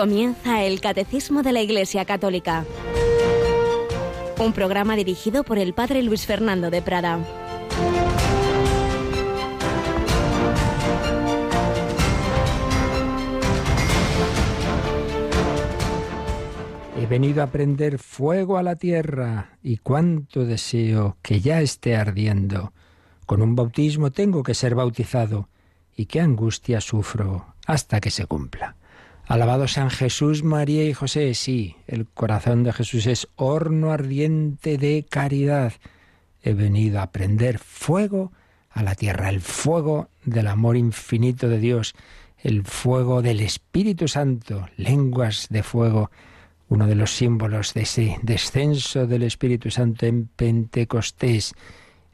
Comienza el Catecismo de la Iglesia Católica. Un programa dirigido por el Padre Luis Fernando de Prada. He venido a prender fuego a la tierra y cuánto deseo que ya esté ardiendo. Con un bautismo tengo que ser bautizado y qué angustia sufro hasta que se cumpla. Alabado San Jesús, María y José. Sí, el corazón de Jesús es horno ardiente de caridad. He venido a prender fuego a la tierra, el fuego del amor infinito de Dios, el fuego del Espíritu Santo, lenguas de fuego, uno de los símbolos de ese descenso del Espíritu Santo en Pentecostés,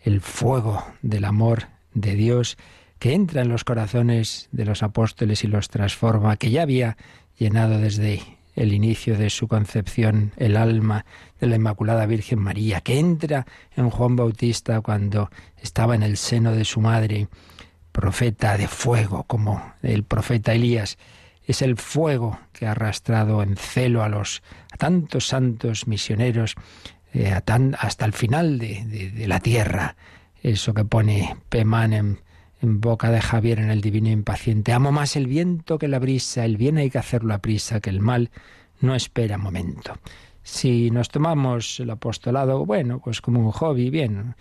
el fuego del amor de Dios que entra en los corazones de los apóstoles y los transforma, que ya había llenado desde el inicio de su concepción el alma de la Inmaculada Virgen María, que entra en Juan Bautista cuando estaba en el seno de su madre, profeta de fuego, como el profeta Elías. Es el fuego que ha arrastrado en celo a los a tantos santos misioneros eh, hasta el final de, de, la tierra. Eso que pone Pemanem boca de Javier en el Divino Impaciente. Amo más el viento que la brisa, el bien hay que hacerlo a prisa, que el mal no espera momento. Si nos tomamos el apostolado, bueno, pues como un hobby, bien,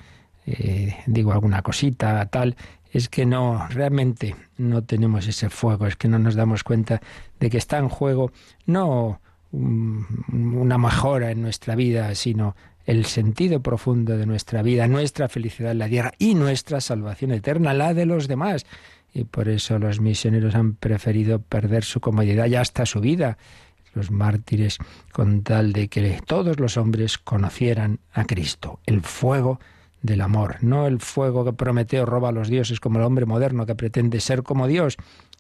eh, digo alguna cosita, tal, es que no, realmente no tenemos ese fuego, es que no nos damos cuenta de que está en juego no una mejora en nuestra vida, sino el sentido profundo de nuestra vida, nuestra felicidad en la tierra y nuestra salvación eterna, la de los demás. Y por eso los misioneros han preferido perder su comodidad y hasta su vida, los mártires, con tal de que todos los hombres conocieran a Cristo, el fuego del amor, no el fuego que Prometeo roba a los dioses como el hombre moderno que pretende ser como Dios,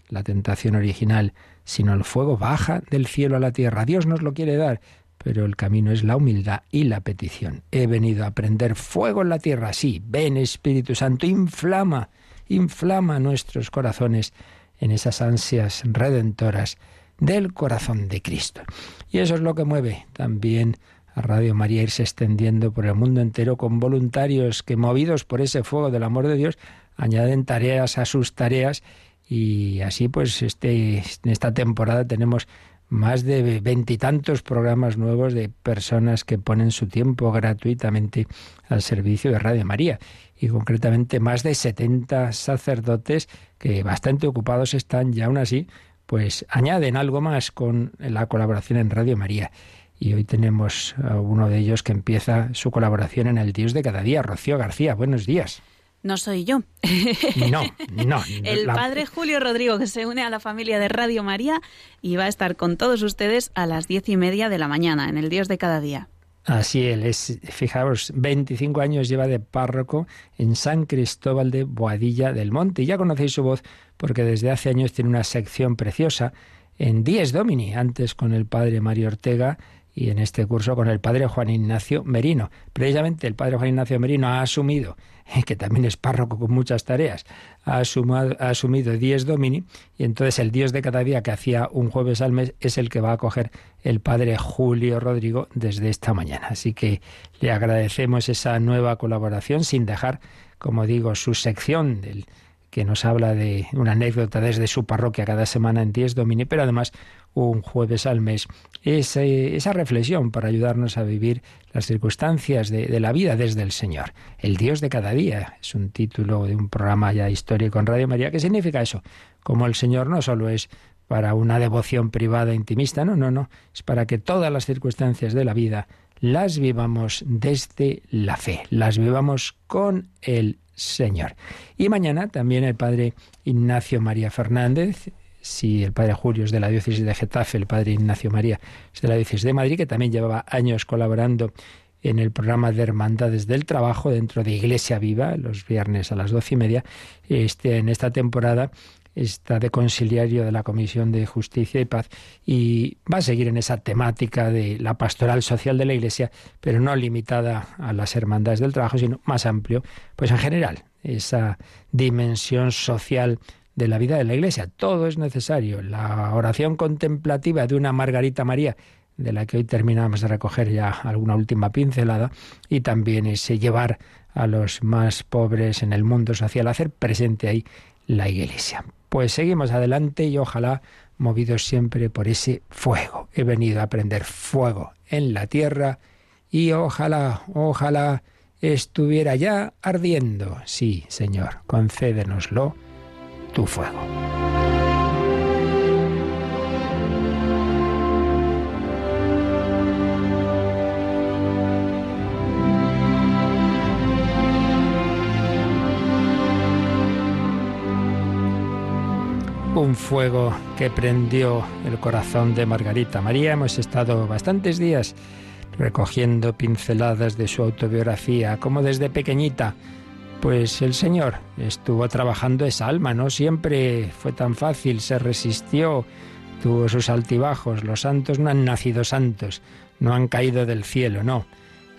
la tentación original, sino el fuego baja del cielo a la tierra. Dios nos lo quiere dar, pero el camino es la humildad y la petición. He venido a prender fuego en la tierra, sí, ven Espíritu Santo, inflama, inflama nuestros corazones en esas ansias redentoras del corazón de Cristo. Y eso es lo que mueve también a Radio María irse extendiendo por el mundo entero con voluntarios que movidos por ese fuego del amor de Dios añaden tareas a sus tareas y así pues este, en esta temporada tenemos más de veintitantos programas nuevos de personas que ponen su tiempo gratuitamente al servicio de Radio María y concretamente más de 70 sacerdotes que bastante ocupados están y aún así pues añaden algo más con la colaboración en Radio María. Y hoy tenemos a uno de ellos que empieza su colaboración en el Dios de cada día, Rocío García. Buenos días no soy yo. No, no. El padre Julio Rodrigo, que se une a la familia de Radio María y va a estar con todos ustedes a las diez y media de la mañana, en el Dios de cada día. Así él es, fijaos, 25 años lleva de párroco en San Cristóbal de Boadilla del Monte. Y ya conocéis su voz porque desde hace años tiene una sección preciosa en Dies Domini, antes con el padre Mario Ortega y en este curso con el padre Juan Ignacio Merino. Precisamente el padre Juan Ignacio Merino ha asumido que también es párroco con muchas tareas, ha, asumido Dies Domini y entonces el Dios de cada día que hacía un jueves al mes es el que va a coger el padre Julio Rodrigo desde esta mañana. Así que le agradecemos esa nueva colaboración sin dejar, como digo, su sección del que nos habla de una anécdota desde su parroquia cada semana en Dies Domini, pero además un jueves al mes, esa reflexión para ayudarnos a vivir las circunstancias de, la vida desde el Señor. El Dios de cada día es un título de un programa ya histórico en Radio María. ¿Qué significa eso? Como el Señor no solo es para una devoción privada intimista, no, no, no, es para que todas las circunstancias de la vida las vivamos desde la fe, las vivamos con el Señor. Y mañana también el Padre Ignacio María Fernández, si el padre Julio es de la diócesis de Getafe, el padre Ignacio María es de la diócesis de Madrid, que también llevaba años colaborando en el programa de Hermandades del Trabajo dentro de Iglesia Viva, los viernes a las doce y media. Este, en esta temporada está de conciliario de la Comisión de Justicia y Paz y va a seguir en esa temática de la pastoral social de la Iglesia, pero no limitada a las hermandades del trabajo, sino más amplio, pues en general, esa dimensión social de la vida de la Iglesia. Todo es necesario. La oración contemplativa de una Margarita María, de la que hoy terminamos de recoger ya alguna última pincelada, y también ese llevar a los más pobres en el mundo social, hacer presente ahí la Iglesia. Pues seguimos adelante y ojalá movidos siempre por ese fuego. He venido a aprender fuego en la tierra y ojalá, ojalá estuviera ya ardiendo. Sí, Señor, concédenoslo tu fuego. un fuego que prendió el corazón de Margarita María. Hemos estado bastantes días recogiendo pinceladas de su autobiografía, como desde pequeñita. Pues el Señor estuvo trabajando esa alma, no siempre fue tan fácil, se resistió, tuvo sus altibajos. Los santos no han nacido santos, no han caído del cielo, no.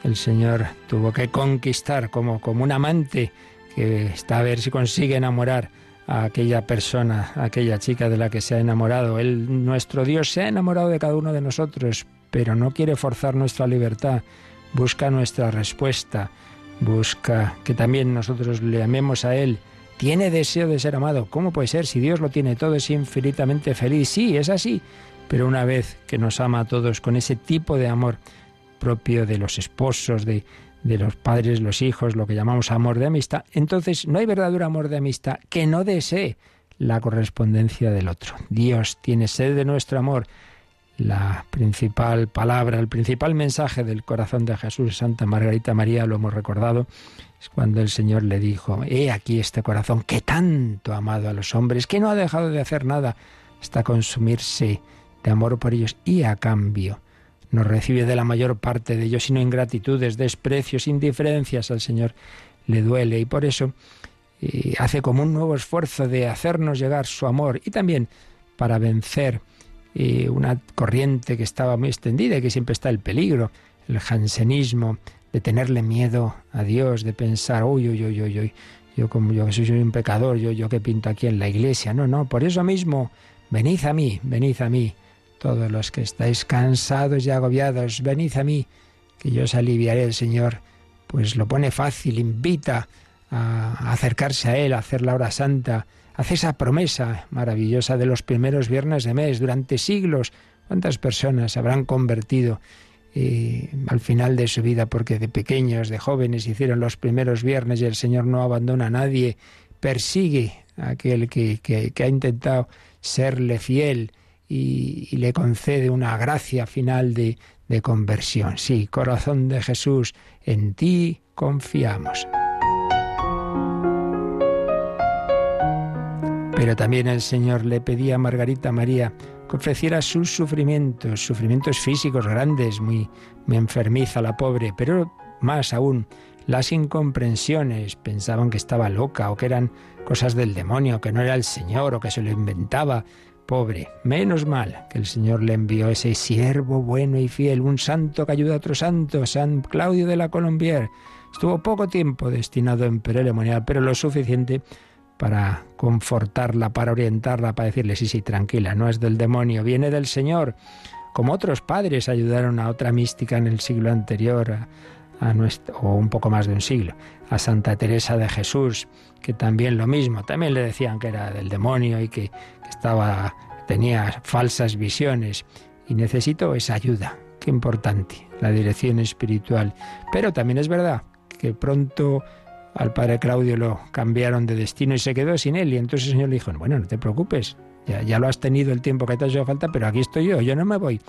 El Señor tuvo que conquistar como, como un amante que está a ver si consigue enamorar a aquella persona, a aquella chica de la que se ha enamorado. Él, nuestro Dios, se ha enamorado de cada uno de nosotros, pero no quiere forzar nuestra libertad. Busca nuestra respuesta, busca que también nosotros le amemos a Él. Tiene deseo de ser amado. ¿Cómo puede ser? Si Dios lo tiene todo, es infinitamente feliz. Sí, es así. Pero una vez que nos ama a todos con ese tipo de amor propio de los esposos, de, de los padres, los hijos, lo que llamamos amor de amistad, entonces no hay verdadero amor de amistad que no desee la correspondencia del otro. Dios tiene sed de nuestro amor. La principal palabra, el principal mensaje del corazón de Jesús, Santa Margarita María, lo hemos recordado, es cuando el Señor le dijo, he aquí este corazón que tanto ha amado a los hombres, que no ha dejado de hacer nada hasta consumirse de amor por ellos y a cambio no recibe de la mayor parte de ellos, sino ingratitudes, desprecios, indiferencias al Señor le duele y por eso eh, hace como un nuevo esfuerzo de hacernos llegar su amor y también para vencer una corriente que estaba muy extendida y que siempre está el peligro, el jansenismo, de tenerle miedo a Dios, de pensar, uy, uy, uy, uy, uy, yo como yo soy un pecador, yo, yo que pinto aquí en la iglesia. No, no, por eso mismo, venid a mí, venid a mí todos los que estáis cansados y agobiados, venid a mí, que yo os aliviaré. El Señor pues lo pone fácil, invita a acercarse a Él, a hacer la hora santa, hace esa promesa maravillosa de los primeros viernes de mes durante siglos. ¿Cuántas personas se habrán convertido eh, al final de su vida porque de pequeños, de jóvenes hicieron los primeros viernes y el Señor no abandona a nadie, persigue a aquel que, que ha intentado serle fiel y, le concede una gracia final de, de conversión. Sí, corazón de Jesús, en ti confiamos. Pero también el Señor le pedía a Margarita María que ofreciera sus sufrimientos, sufrimientos físicos grandes, muy, muy enfermiza la pobre, pero más aún las incomprensiones, pensaban que estaba loca o que eran cosas del demonio, que no era el Señor o que se lo inventaba, pobre. Menos mal que el Señor le envió ese siervo bueno y fiel, un santo que ayuda a otro santo, San Claudio de la Colombier. Estuvo poco tiempo destinado en perelemonial, pero lo suficiente para confortarla, para orientarla, para decirle, sí, sí, tranquila, no es del demonio, viene del Señor. Como otros padres ayudaron a otra mística en el siglo anterior, a, nuestro, o un poco más de un siglo, a Santa Teresa de Jesús, que también lo mismo, también le decían que era del demonio y que, estaba tenía falsas visiones y necesito esa ayuda. Qué importante, la dirección espiritual. Pero también es verdad que pronto al padre Claudio lo cambiaron de destino y se quedó sin él. Y entonces el Señor le dijo, bueno, no te preocupes, ya, ya lo has tenido el tiempo que te ha hecho falta, pero aquí estoy yo, yo no me voy.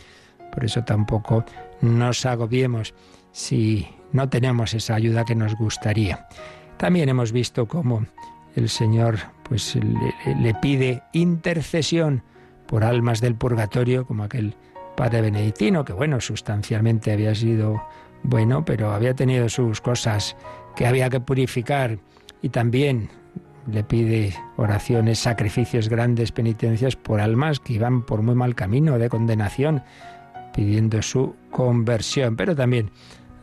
Por eso tampoco nos agobiemos si no tenemos esa ayuda que nos gustaría. También hemos visto cómo el Señor pues le, pide intercesión por almas del purgatorio, como aquel padre benedictino, que bueno, sustancialmente había sido bueno, pero había tenido sus cosas que había que purificar y también le pide oraciones, sacrificios grandes, penitencias por almas que iban por muy mal camino de condenación, pidiendo su conversión. Pero también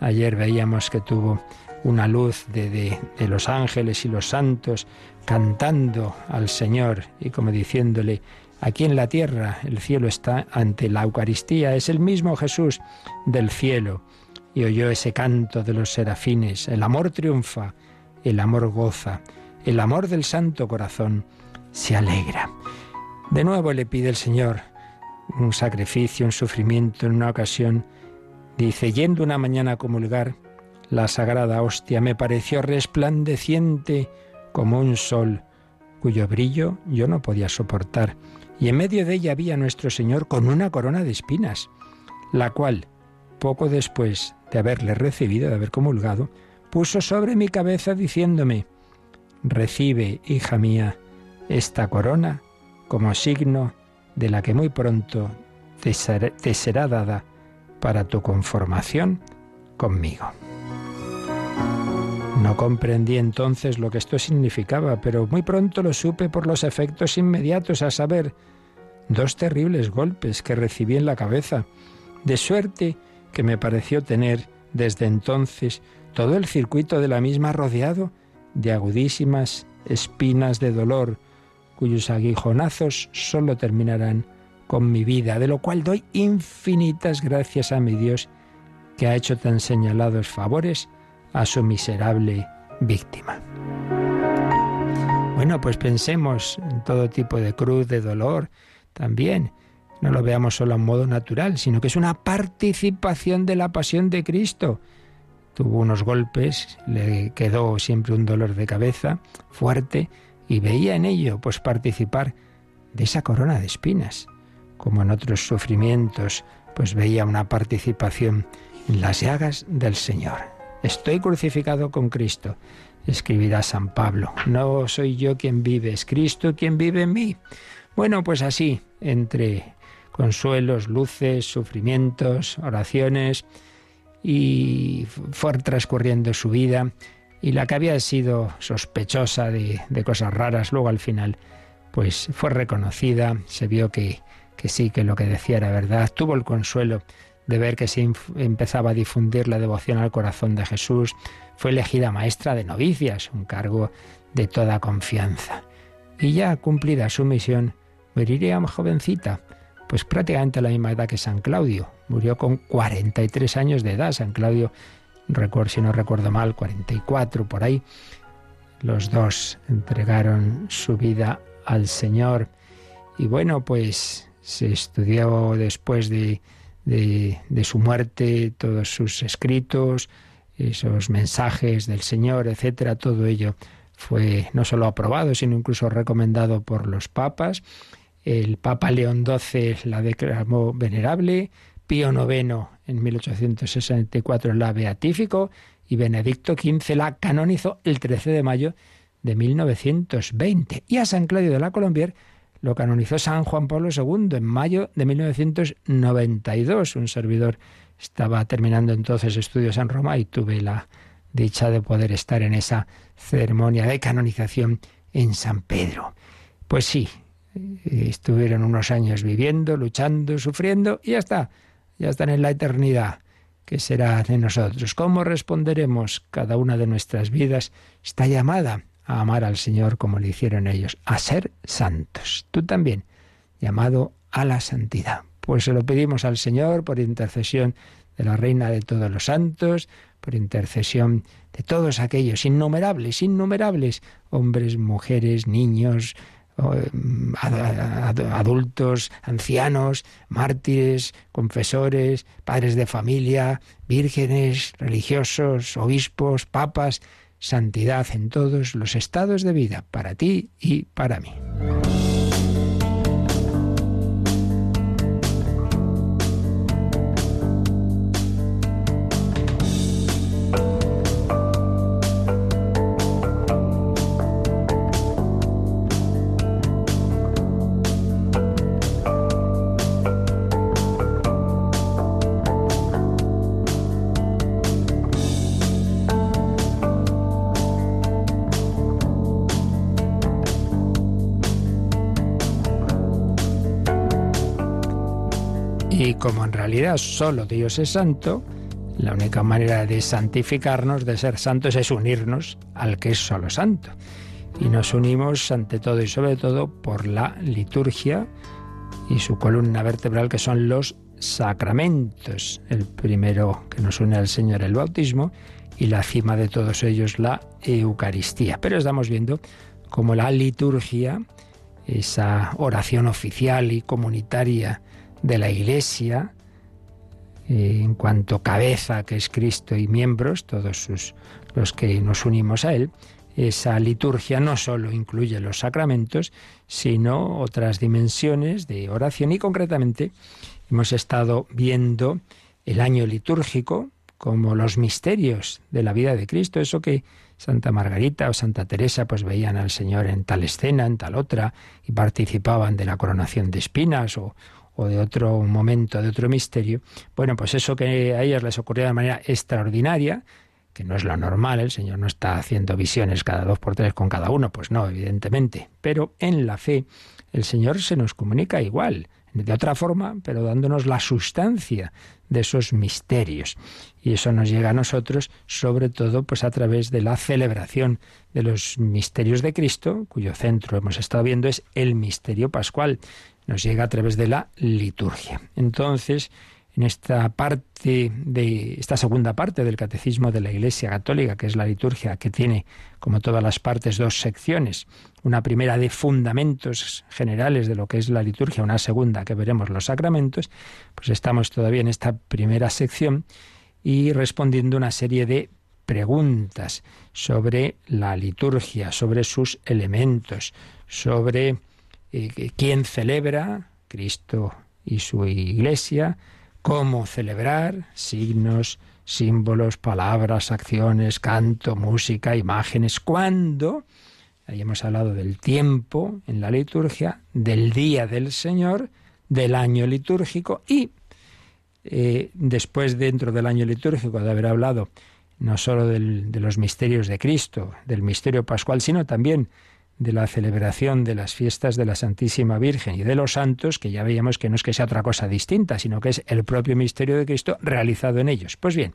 ayer veíamos que tuvo una luz de, de, de los ángeles y los santos cantando al Señor y como diciéndole, aquí en la tierra el cielo está ante la Eucaristía, es el mismo Jesús del cielo. Y oyó ese canto de los serafines, el amor triunfa, el amor goza, el amor del Santo Corazón se alegra. De nuevo le pide el Señor un sacrificio, un sufrimiento en una ocasión. Dice, yendo una mañana a comulgar, la sagrada hostia me pareció resplandeciente como un sol, cuyo brillo yo no podía soportar, y en medio de ella había nuestro Señor con una corona de espinas, la cual, poco después de haberle recibido, de haber comulgado, puso sobre mi cabeza diciéndome, Recibe, hija mía, esta corona como signo de la que muy pronto te será dada para tu conformación conmigo. No comprendí entonces lo que esto significaba, pero muy pronto lo supe por los efectos inmediatos, a saber, dos terribles golpes que recibí en la cabeza, de suerte que me pareció tener desde entonces todo el circuito de la misma rodeado de agudísimas espinas de dolor, cuyos aguijonazos sólo terminarán con mi vida, de lo cual doy infinitas gracias a mi Dios que ha hecho tan señalados favores a su miserable víctima. Bueno, pues pensemos en todo tipo de cruz, de dolor, también. No lo veamos solo en modo natural, sino que es una participación de la pasión de Cristo. Tuvo unos golpes, le quedó siempre un dolor de cabeza fuerte y veía en ello pues participar de esa corona de espinas, como en otros sufrimientos, pues veía una participación en las llagas del Señor. Estoy crucificado con Cristo, escribirá San Pablo. No soy yo quien vive, es Cristo quien vive en mí. Bueno, pues así, entre consuelos, luces, sufrimientos, oraciones, y fue transcurriendo su vida, y la que había sido sospechosa de, de cosas raras, luego al final, pues fue reconocida, se vio que, que sí, que lo que decía era verdad, tuvo el consuelo de ver que se empezaba a difundir la devoción al corazón de Jesús, fue elegida maestra de novicias, un cargo de toda confianza. Y ya cumplida su misión, moriría jovencita, pues prácticamente a la misma edad que San Claudio. Murió con 43 años de edad. San Claudio, si no recuerdo mal, 44 por ahí. Los dos entregaron su vida al Señor. Y bueno, pues se estudió después de de, su muerte, todos sus escritos, esos mensajes del Señor, etcétera, todo ello fue no solo aprobado, sino incluso recomendado por los papas. El Papa León XII la declaró venerable, Pío IX en 1864 la beatificó y Benedicto XV la canonizó el 13 de mayo de 1920. Y a San Claudio de la Colombier lo canonizó San Juan Pablo II en mayo de 1992. Un servidor estaba terminando entonces estudios en Roma y tuve la dicha de poder estar en esa ceremonia de canonización en San Pedro. Pues sí, estuvieron unos años viviendo, luchando, sufriendo y ya está, ya están en la eternidad que será de nosotros. ¿Cómo responderemos cada una de nuestras vidas? Está llamada a amar al Señor como lo hicieron ellos, a ser santos. Tú también, llamado a la santidad. Pues se lo pedimos al Señor por intercesión de la Reina de todos los santos, por intercesión de todos aquellos innumerables, innumerables, hombres, mujeres, niños, adultos, ancianos, mártires, confesores, padres de familia, vírgenes, religiosos, obispos, papas, santidad en todos los estados de vida, para ti y para mí. Como en realidad solo Dios es santo, La única manera de santificarnos, de ser santos, es unirnos al que es solo santo. Y nos unimos ante todo y sobre todo por la liturgia y su columna vertebral que son los sacramentos. El primero que nos une al Señor, el bautismo, y la cima de todos ellos, la Eucaristía. Pero estamos viendo cómo la liturgia, esa oración oficial y comunitaria de la Iglesia, eh, en cuanto cabeza que es Cristo y miembros, todos sus, los que nos unimos a Él, esa liturgia no solo incluye los sacramentos, sino otras dimensiones de oración. Y concretamente hemos estado viendo el año litúrgico como los misterios de la vida de Cristo, eso que Santa Margarita o Santa Teresa pues veían al Señor en tal escena, en tal otra, y participaban de la coronación de espinas o, o de otro momento, de otro misterio. Bueno, pues eso que a ellas les ocurría de manera extraordinaria, que no es lo normal, el Señor no está haciendo visiones cada dos por tres con cada uno, pues no, evidentemente. Pero en la fe el Señor se nos comunica igual, de otra forma, pero dándonos la sustancia de esos misterios. Y eso nos llega a nosotros, sobre todo, pues a través de la celebración de los misterios de Cristo, cuyo centro hemos estado viendo es el misterio pascual. Nos llega a través de la liturgia. Entonces, en esta parte de esta segunda parte del catecismo de la Iglesia Católica, que es la liturgia, que tiene, como todas las partes, dos secciones. Una primera de fundamentos generales de lo que es la liturgia, una segunda que veremos los sacramentos, pues estamos todavía en esta primera sección y respondiendo una serie de preguntas sobre la liturgia, sobre sus elementos, sobre eh, quién celebra, Cristo y su Iglesia, cómo celebrar, signos, símbolos, palabras, acciones, canto, música, imágenes, cuándo. Ahí hemos hablado del tiempo en la liturgia, del día del Señor, del año litúrgico y eh, después dentro del año litúrgico de haber hablado no solo de los misterios de Cristo, del misterio pascual, sino también de la celebración de las fiestas de la Santísima Virgen y de los santos, que ya veíamos que no es que sea otra cosa distinta, sino que es el propio misterio de Cristo realizado en ellos. Pues bien,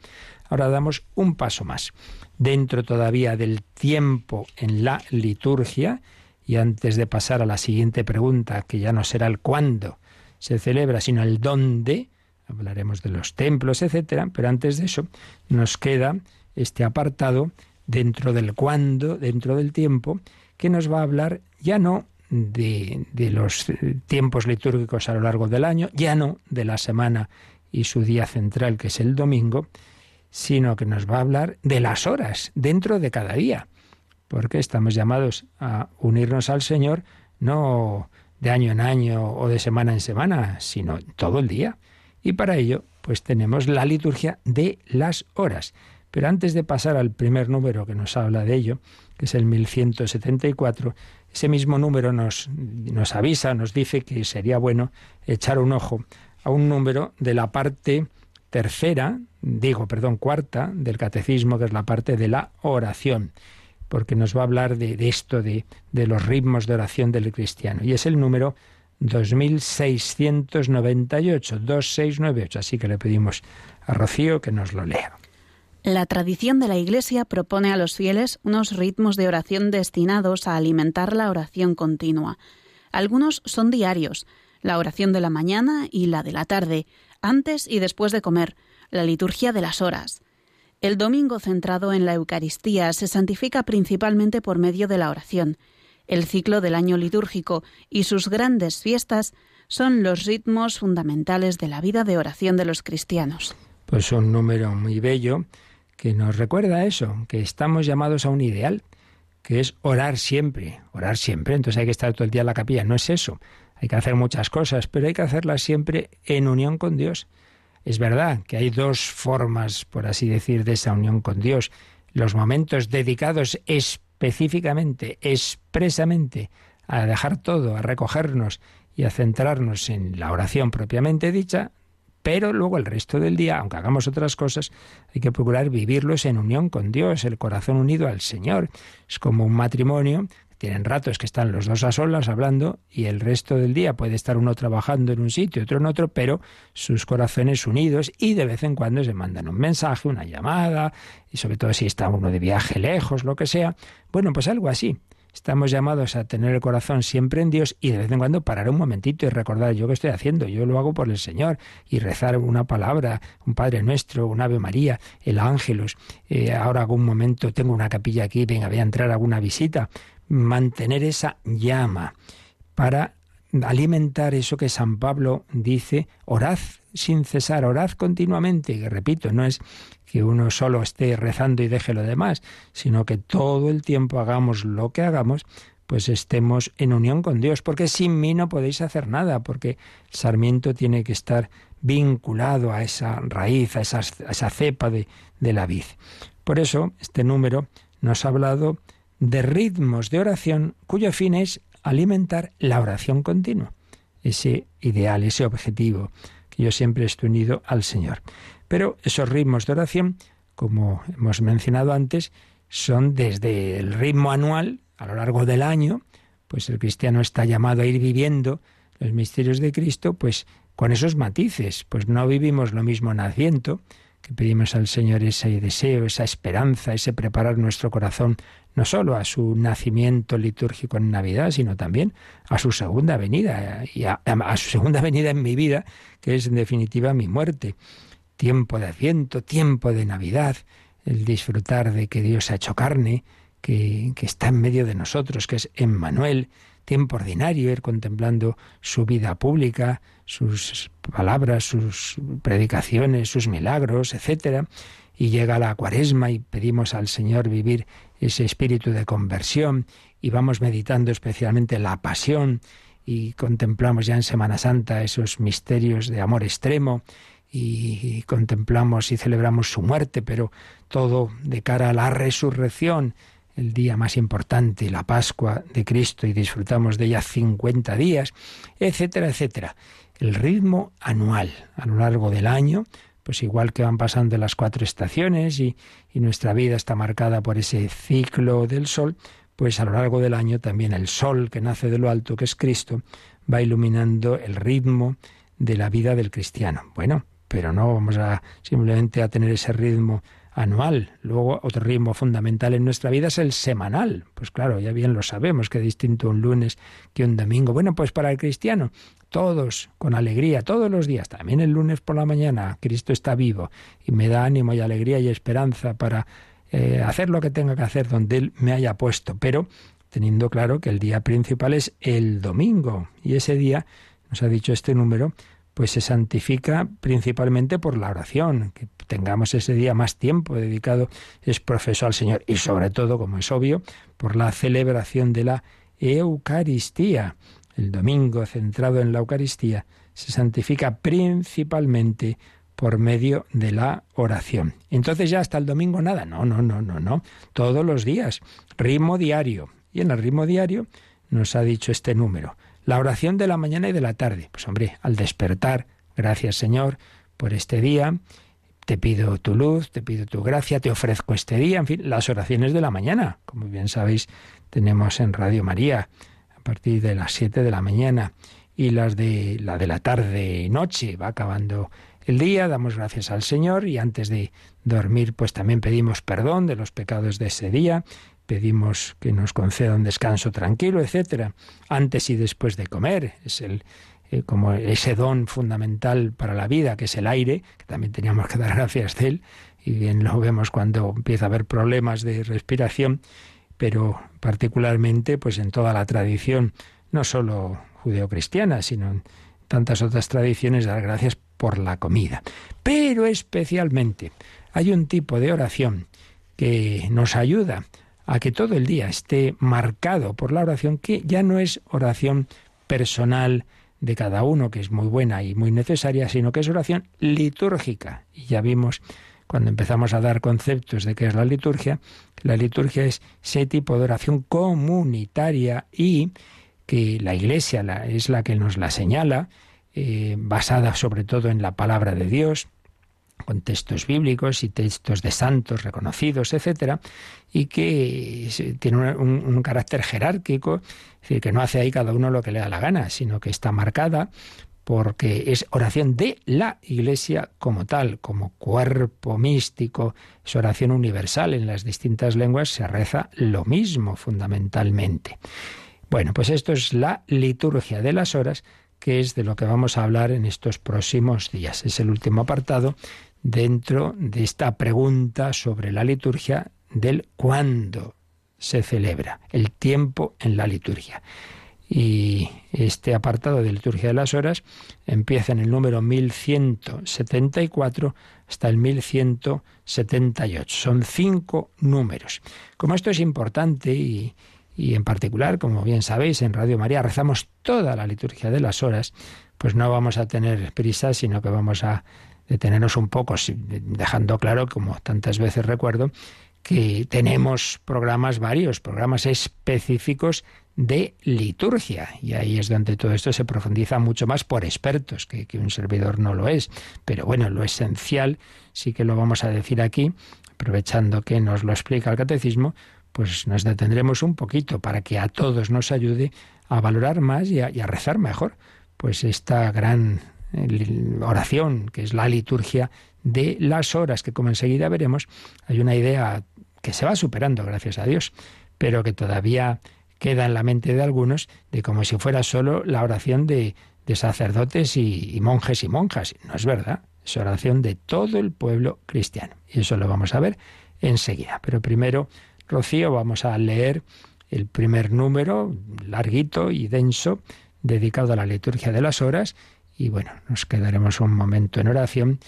ahora damos un paso más. Dentro todavía del tiempo en la liturgia, y antes de pasar a la siguiente pregunta, que ya no será el cuándo se celebra, sino el dónde, hablaremos de los templos, etcétera, pero antes de eso nos queda este apartado dentro del cuándo, dentro del tiempo, que nos va a hablar ya no de, los tiempos litúrgicos a lo largo del año, ya no de la semana y su día central, que es el domingo, sino que nos va a hablar de las horas dentro de cada día, porque estamos llamados a unirnos al Señor no de año en año o de semana en semana, sino todo el día. Y para ello, pues tenemos la liturgia de las horas. Pero antes de pasar al primer número que nos habla de ello, que es el 1174, ese mismo número nos, nos avisa, nos dice que sería bueno echar un ojo a un número de la parte tercera, digo, perdón, cuarta del catecismo, que es la parte de la oración, porque nos va a hablar de, de esto, de, de los ritmos de oración del cristiano. Y es el número 2698, 2698. Así que le pedimos a Rocío que nos lo lea. La tradición de la Iglesia propone a los fieles unos ritmos de oración destinados a alimentar la oración continua. Algunos son diarios, la oración de la mañana y la de la tarde, antes y después de comer, la liturgia de las horas. El domingo centrado en la Eucaristía se santifica principalmente por medio de la oración. El ciclo del año litúrgico y sus grandes fiestas son los ritmos fundamentales de la vida de oración de los cristianos. Pues un número muy bello que nos recuerda eso, que estamos llamados a un ideal, que es orar siempre, orar siempre. Entonces hay que estar todo el día en la capilla. No es eso. Hay que hacer muchas cosas, pero hay que hacerlas siempre en unión con Dios. Es verdad que hay dos formas, por así decir, de esa unión con Dios. Los momentos dedicados específicamente, expresamente, a dejar todo, a recogernos y a centrarnos en la oración propiamente dicha, pero luego el resto del día, aunque hagamos otras cosas, hay que procurar vivirlos en unión con Dios, el corazón unido al Señor. Es como un matrimonio tienen ratos que están los dos a solas hablando y el resto del día puede estar uno trabajando en un sitio, otro en otro, pero sus corazones unidos y de vez en cuando se mandan un mensaje, una llamada, y sobre todo si está uno de viaje lejos, lo que sea. Bueno, pues algo así. Estamos llamados a tener el corazón siempre en Dios y de vez en cuando parar un momentito y recordar yo qué estoy haciendo, yo lo hago por el Señor y rezar una palabra, un Padre Nuestro, un Ave María, el Ángelus. Eh, ahora algún momento tengo una capilla aquí, venga, voy a entrar a alguna visita. Mantener esa llama para alimentar eso que San Pablo dice, orad sin cesar, orad continuamente, que repito, no es que uno solo esté rezando y deje lo demás, sino que todo el tiempo hagamos lo que hagamos, pues estemos en unión con Dios, porque sin mí no podéis hacer nada, porque el sarmiento tiene que estar vinculado a esa raíz, a esa, esa cepa de, de la vid. Por eso, este número nos ha hablado de ritmos de oración cuyo fin es alimentar la oración continua, ese ideal, ese objetivo que yo siempre estoy unido al Señor. Pero esos ritmos de oración, como hemos mencionado antes, son desde el ritmo anual, a lo largo del año, pues el cristiano está llamado a ir viviendo los misterios de Cristo, pues con esos matices, pues no vivimos lo mismo naciendo, que pedimos al Señor ese deseo, esa esperanza, ese preparar nuestro corazón no solo a su nacimiento litúrgico en Navidad, sino también a su segunda venida y a, su segunda venida en mi vida, que es en definitiva mi muerte. Tiempo de Adviento, tiempo de Navidad, el disfrutar de que Dios ha hecho carne, que, que está en medio de nosotros, que es Emmanuel, tiempo ordinario, ir contemplando su vida pública, sus palabras, sus predicaciones, sus milagros, etcétera, y llega la cuaresma y pedimos al Señor vivir ese espíritu de conversión y vamos meditando especialmente la pasión y contemplamos ya en Semana Santa esos misterios de amor extremo y contemplamos y celebramos su muerte, pero todo de cara a la resurrección el día más importante, la Pascua de Cristo, y disfrutamos de ella 50 días, etcétera, etcétera. El ritmo anual a lo largo del año, pues igual que van pasando las cuatro estaciones y, y nuestra vida está marcada por ese ciclo del sol, pues a lo largo del año también el sol que nace de lo alto, que es Cristo, va iluminando el ritmo de la vida del cristiano. Bueno, pero no vamos a simplemente a tener ese ritmo anual. Luego, otro ritmo fundamental en nuestra vida es el semanal. Pues claro, ya bien lo sabemos, que distinto un lunes que un domingo. Bueno, pues para el cristiano, todos con alegría, todos los días, también el lunes por la mañana, Cristo está vivo y me da ánimo y alegría y esperanza para eh, hacer lo que tenga que hacer donde Él me haya puesto, pero teniendo claro que el día principal es el domingo y ese día, nos ha dicho este número, pues se santifica principalmente por la oración, que tengamos ese día más tiempo dedicado es profeso al Señor y sobre todo, como es obvio, por la celebración de la Eucaristía. El domingo centrado en la Eucaristía se santifica principalmente por medio de la oración. Entonces ya hasta el domingo nada, no, no, no, no, no, todos los días, ritmo diario. Y en el ritmo diario nos ha dicho este número, la oración de la mañana y de la tarde. Pues hombre, al despertar, gracias Señor por este día, te pido tu luz, te pido tu gracia, te ofrezco este día, en fin, las oraciones de la mañana. Como bien sabéis, tenemos en Radio María a partir de las 7 de la mañana y las de la de la tarde y noche. Va acabando el día, damos gracias al Señor y antes de dormir pues también pedimos perdón de los pecados de ese día pedimos que nos conceda un descanso tranquilo, etcétera, antes y después de comer. Es el eh, como ese don fundamental para la vida, que es el aire, que también teníamos que dar gracias de él, y bien lo vemos cuando empieza a haber problemas de respiración, pero particularmente pues en toda la tradición, no solo judeocristiana, sino en tantas otras tradiciones, dar gracias por la comida. Pero especialmente hay un tipo de oración que nos ayuda a que todo el día esté marcado por la oración, que ya no es oración personal de cada uno, que es muy buena y muy necesaria, sino que es oración litúrgica. Y ya vimos cuando empezamos a dar conceptos de qué es la liturgia, la liturgia es ese tipo de oración comunitaria y que la Iglesia es la que nos la señala, eh, basada sobre todo en la palabra de Dios, con textos bíblicos y textos de santos reconocidos, etcétera, y que tiene un, carácter jerárquico, es decir, que no hace ahí cada uno lo que le da la gana, sino que está marcada porque es oración de la Iglesia como tal, como cuerpo místico, es oración universal. En las distintas lenguas se reza lo mismo fundamentalmente. Bueno, pues esto es la liturgia de las horas, que es de lo que vamos a hablar en estos próximos días. Es el último apartado dentro de esta pregunta sobre la liturgia del cuándo se celebra, el tiempo en la liturgia. Y este apartado de liturgia de las horas empieza en el número 1174 hasta el 1178. Son cinco números. Como esto es importante y, y en particular, como bien sabéis, en Radio María rezamos toda la liturgia de las horas, pues no vamos a tener prisa, sino que vamos a detenernos un poco, dejando claro, como tantas veces recuerdo, que tenemos programas varios, programas específicos de liturgia. Y ahí es donde todo esto se profundiza mucho más por expertos, que, que, un servidor no lo es. Pero bueno, lo esencial sí que lo vamos a decir aquí, aprovechando que nos lo explica el catecismo, pues nos detendremos un poquito para que a todos nos ayude a valorar más y a, y a rezar mejor. Pues esta gran oración, que es la liturgia de las horas, que como enseguida veremos, hay una idea que se va superando, gracias a Dios, pero que todavía queda en la mente de algunos de como si fuera solo la oración de, sacerdotes y, monjes y monjas. No es verdad, es oración de todo el pueblo cristiano. Y eso lo vamos a ver enseguida. Pero primero, Rocío, vamos a leer el primer número, larguito y denso, dedicado a la liturgia de las horas. Y bueno, nos quedaremos un momento en oración.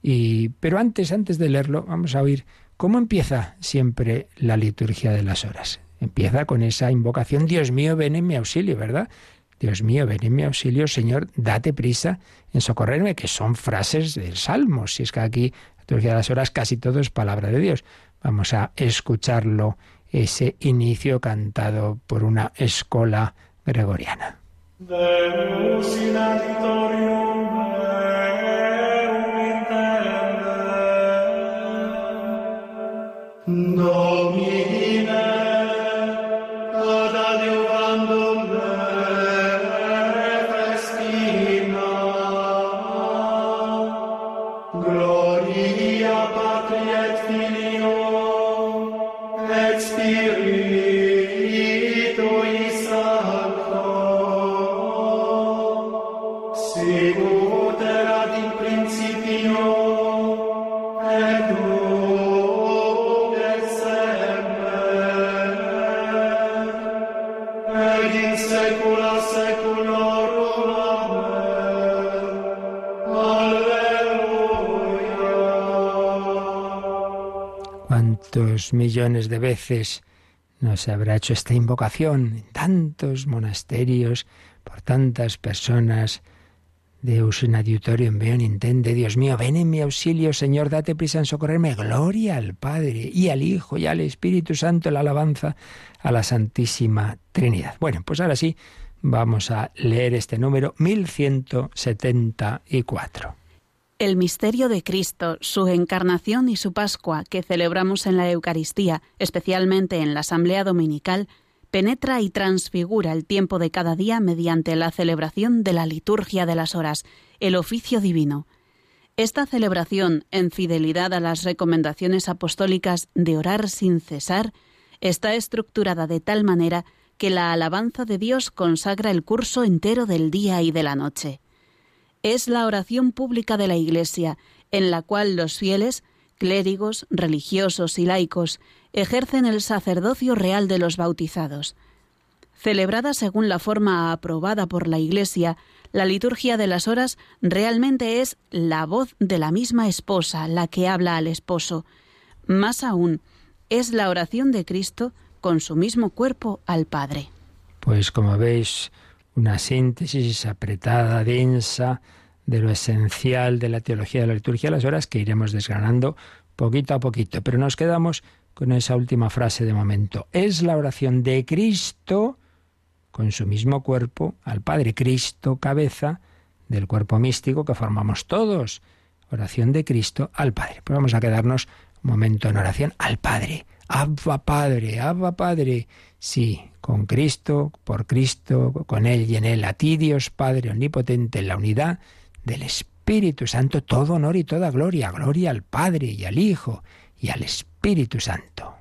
Y, pero antes, antes de leerlo, vamos a oír cómo empieza siempre la liturgia de las horas. Empieza con esa invocación, Dios mío, ven en mi auxilio, ¿verdad? Dios mío, ven en mi auxilio, Señor, date prisa en socorrerme, que son frases del Salmo. Si es que aquí, la liturgia de las horas, casi todo es palabra de Dios. Vamos a escucharlo, ese inicio cantado por una escola gregoriana. Deus in aditorium meum Domini millones de veces no se habrá hecho esta invocación en tantos monasterios, por tantas personas. Deus in adiutorium veon intende, Dios mío, ven en mi auxilio, Señor, date prisa en socorrerme. Gloria al Padre y al Hijo y al Espíritu Santo, la alabanza a la Santísima Trinidad. Bueno, pues ahora sí, vamos a leer este número 1174 el misterio de Cristo, su encarnación y su Pascua que celebramos en la Eucaristía, especialmente en la Asamblea Dominical, penetra y transfigura el tiempo de cada día mediante la celebración de la liturgia de las horas, el oficio divino. Esta celebración, en fidelidad a las recomendaciones apostólicas de orar sin cesar, está estructurada de tal manera que la alabanza de Dios consagra el curso entero del día y de la noche es la oración pública de la Iglesia, en la cual los fieles, clérigos, religiosos y laicos, ejercen el sacerdocio real de los bautizados. Celebrada según la forma aprobada por la Iglesia, la liturgia de las horas realmente es la voz de la misma esposa la que habla al esposo. Más aún, es la oración de Cristo con su mismo cuerpo al Padre. Pues como veis, una síntesis apretada, densa, de lo esencial de la teología de la liturgia de las horas que iremos desgranando poquito a poquito. Pero nos quedamos con esa última frase de momento. Es la oración de Cristo con su mismo cuerpo al Padre. Cristo, cabeza del cuerpo místico que formamos todos. oración de Cristo al Padre. Pues vamos a quedarnos un momento en oración al Padre. Abba Padre, Abba Padre. Sí, con Cristo, por Cristo, con Él y en Él, a ti Dios Padre Omnipotente, en la unidad del Espíritu Santo, todo honor y toda gloria, gloria al Padre y al Hijo y al Espíritu Santo.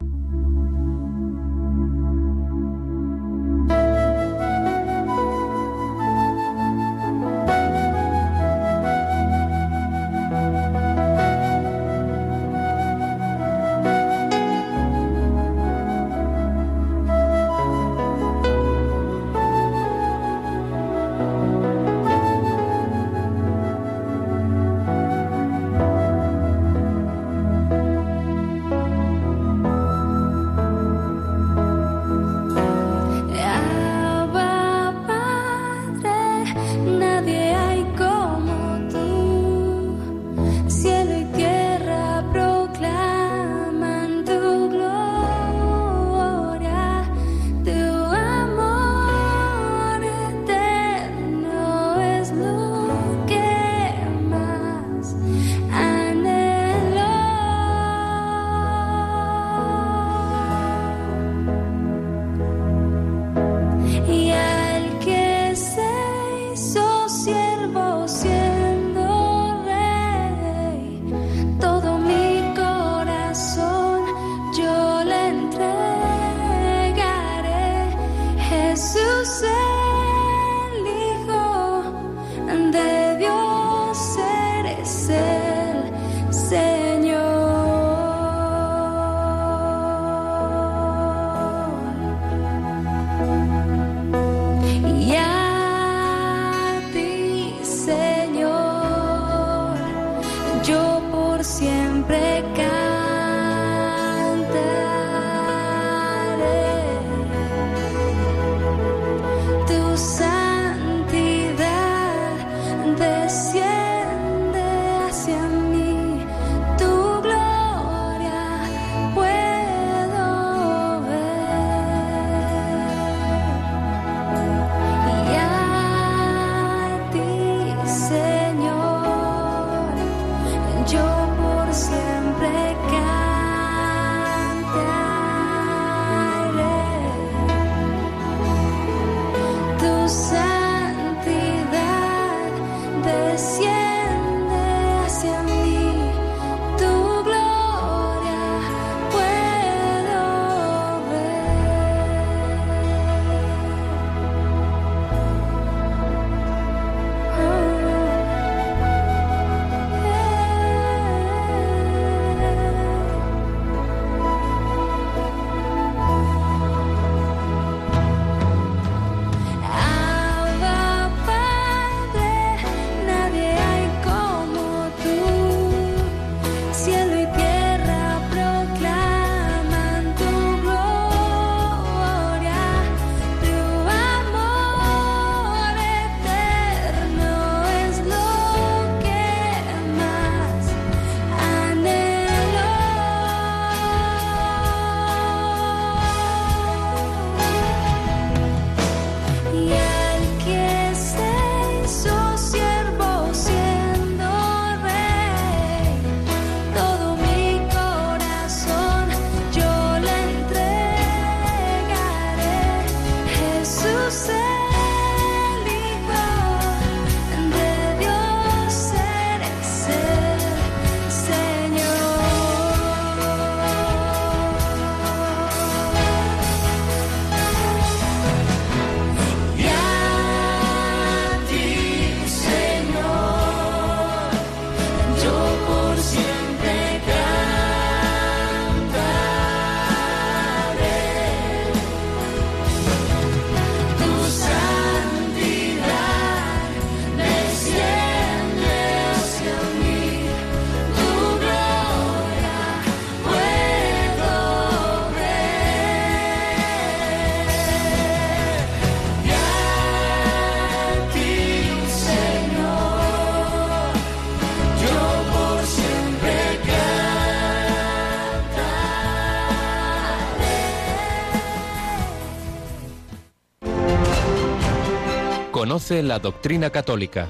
Conoce la doctrina católica.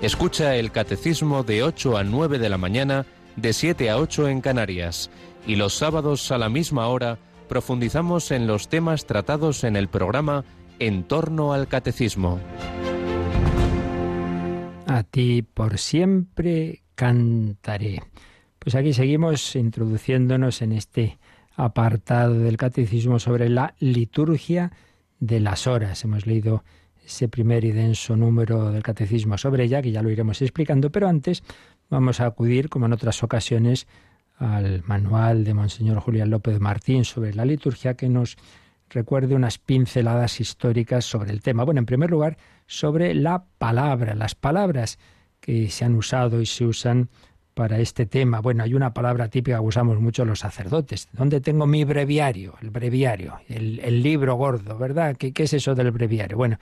Escucha el catecismo de 8 a 9 de la mañana, de 7 a 8 en Canarias, y los sábados a la misma hora profundizamos en los temas tratados en el programa En torno al catecismo. A ti por siempre cantaré. Pues aquí seguimos introduciéndonos en este apartado del catecismo sobre la liturgia de las horas. Hemos leído ese primer y denso número del catecismo sobre ella, que ya lo iremos explicando, pero antes vamos a acudir, como en otras ocasiones, al manual de Monseñor Julián López Martín sobre la liturgia que nos recuerde unas pinceladas históricas sobre el tema. Bueno, en primer lugar, sobre la palabra, las palabras que se han usado y se usan para este tema. Bueno, hay una palabra típica que usamos mucho los sacerdotes. ¿Dónde tengo mi breviario? El breviario, el, libro gordo, ¿verdad? ¿Qué, ¿Qué, es eso del breviario? Bueno,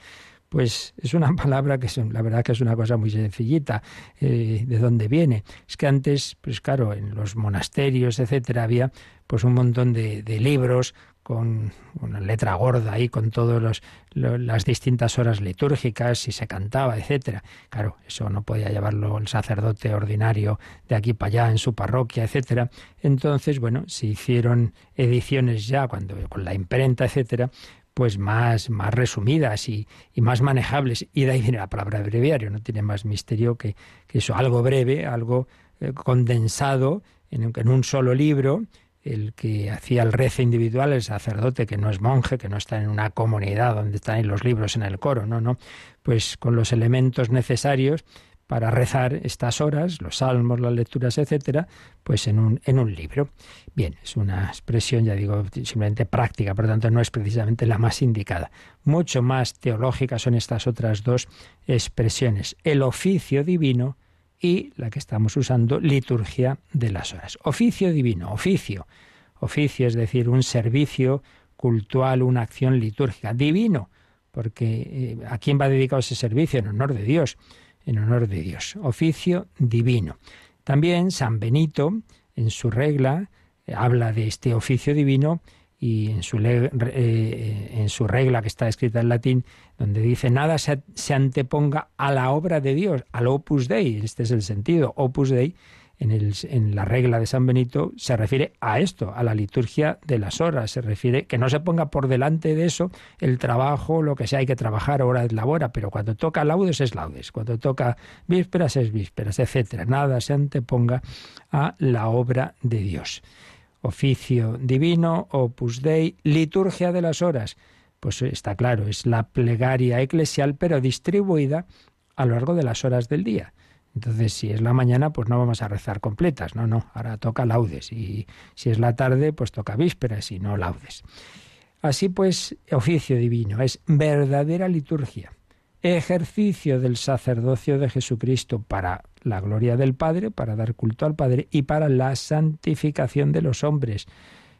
pues es una palabra que la verdad que es una cosa muy sencillita. Eh, ¿De dónde viene? Es que antes, pues claro, en los monasterios, etcétera, había pues un montón de, libros con una letra gorda ahí, con todas las distintas horas litúrgicas, si se cantaba, etcétera. Claro, eso no podía llevarlo el sacerdote ordinario de aquí para allá en su parroquia, etcétera. Entonces, bueno, se hicieron ediciones ya cuando con la imprenta, etcétera, pues más, más resumidas y, más manejables. Y de ahí viene la palabra breviario, no tiene más misterio que, eso, algo breve, algo eh, condensado en, en, un solo libro. El que hacía el rezo individual, el sacerdote que no es monje, que no está en una comunidad donde están los libros en el coro, no, no, pues con los elementos necesarios para rezar estas horas, los salmos, las lecturas, etcétera, pues en un, en un libro. Bien, es una expresión, ya digo, simplemente práctica, por lo tanto no es precisamente la más indicada. Mucho más teológicas son estas otras dos expresiones, el oficio divino y la que estamos usando, liturgia de las horas. Oficio divino, oficio. Oficio es decir, un servicio cultual, una acción litúrgica. Divino, porque eh, ¿a quién va dedicado ese servicio? En honor de Dios en honor de Dios. Oficio divino. También San Benito, en su regla, habla de este oficio divino y en su, eh, en su regla que está escrita en latín, donde dice nada se, anteponga a la obra de Dios, al opus dei, este es el sentido, opus dei en, el, en, la regla de San Benito se refiere a esto, a la liturgia de las horas. Se refiere que no se ponga por delante de eso el trabajo, lo que sea, hay que trabajar, hora de labora, pero cuando toca laudes es laudes, cuando toca vísperas es vísperas, etcétera. Nada se anteponga a la obra de Dios. Oficio divino, opus dei, liturgia de las horas. Pues está claro, es la plegaria eclesial, pero distribuida a lo largo de las horas del día. Entonces, si es la mañana, pues no vamos a rezar completas, no, no, ahora toca laudes. Y si es la tarde, pues toca vísperas y no laudes. Así pues, oficio divino es verdadera liturgia, ejercicio del sacerdocio de Jesucristo para la gloria del Padre, para dar culto al Padre y para la santificación de los hombres.